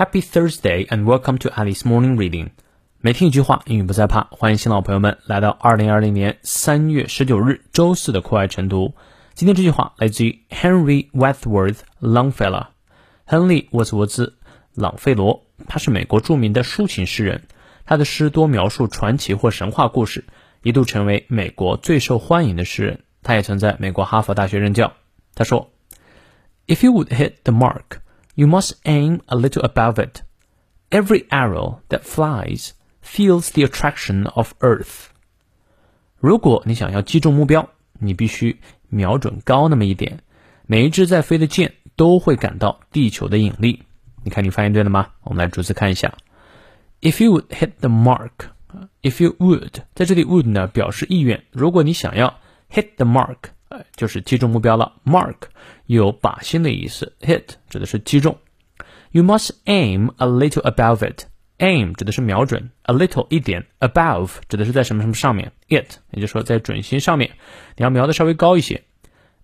Happy Thursday and welcome to Alice Morning Reading。每天一句话，英语不再怕。欢迎新老朋友们来到二零二零年三月十九日周四的课外晨读。今天这句话来自于 Henry Wadsworth Longfellow。亨利·沃兹沃兹·朗费罗，他是美国著名的抒情诗人。他的诗多描述传奇或神话故事，一度成为美国最受欢迎的诗人。他也曾在美国哈佛大学任教。他说：“If you would hit the mark, you must aim a little above it. Every arrow that flies feels the attraction of Earth。”如果你想要击中目标，你必须瞄准高那么一点。每一支在飞的箭都会感到地球的引力。你看，你发现对了吗？我们来逐字看一下。If you would hit the mark, if you would，在这里 would 呢表示意愿。如果你想要 hit the mark， 呃，就是击中目标了。mark 有靶心的意思，hit 指的是击中。You must aim a little above it。aim 指的是瞄准，a little 一点，above 指的是在什么什么上面，it 也就是说在准心上面，你要瞄的稍微高一些。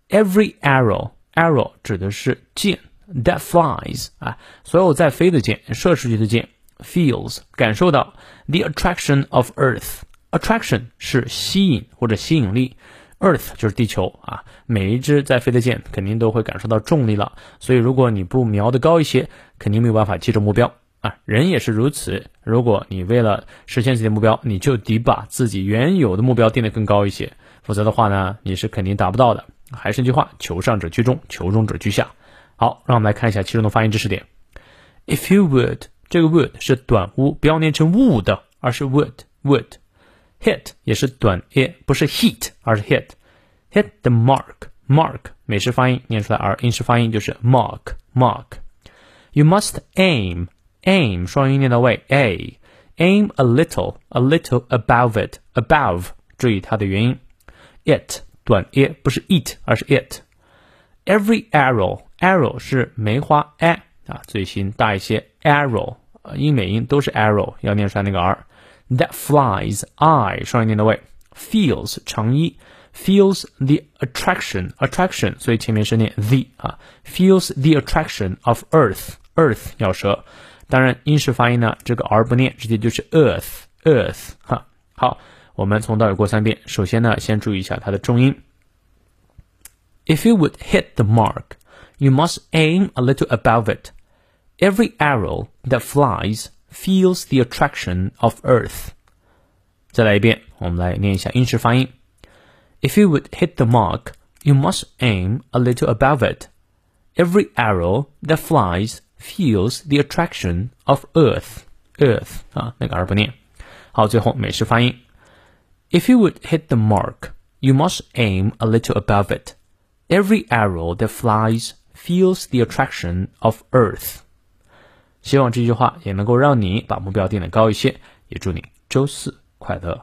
Every arrow arrow 指的是箭，that flies 啊，所有在飞的箭，射出去的箭。feels 感受到 the attraction of Earth。attraction 是吸引或者吸引力 ，Earth 就是地球啊。每一只在飞的箭肯定都会感受到重力了，所以如果你不瞄得高一些，肯定没有办法击中目标啊。人也是如此，如果你为了实现自己的目标，你就得把自己原有的目标定得更高一些，否则的话呢，你是肯定达不到的。还是那句话，求上者居中，求中者居下。好，让我们来看一下其中的发音知识点。If you would 这个 would 是短 u，不要念成 would，而是 would would。hit 也是短 e，不是 heat，而是 hit。hit the mark mark 美式发音念出来，而英式发音就是 mark mark。You must aim aim 双音念到位 a aim a little a little above it above 注意它的元音 it 短 e 不是 it，而是 it。Every arrow arrow 是梅花 a 啊，嘴型大一些，arrow，英美音都是 arrow，要念出来那个 r。 That flies i 双音念到位，feels 长一，feels the attraction attraction，所以前面是念 the 啊，feels the attraction of Earth Earth 咬舌，当然英式发音呢，这个 r 不念，直接就是 Earth Earth 哈。好，我们从到尾过三遍。首先呢，先注意一下它的重音。If you would hit the mark, you must aim a little above it. Every arrow that flies feels the attraction of Earth. 再来一遍，我们来念一下英式发音。If you would hit the mark, you must aim a little above it. Every arrow that flies feels the attraction of Earth. Earth 啊，那个 r 不念。好，最后美式发音。If you would hit the mark, you must aim a little above it. Every arrow that flies feels the attraction of Earth. 希望这句话也能够让你把目标定的高一些，也祝你周四快乐。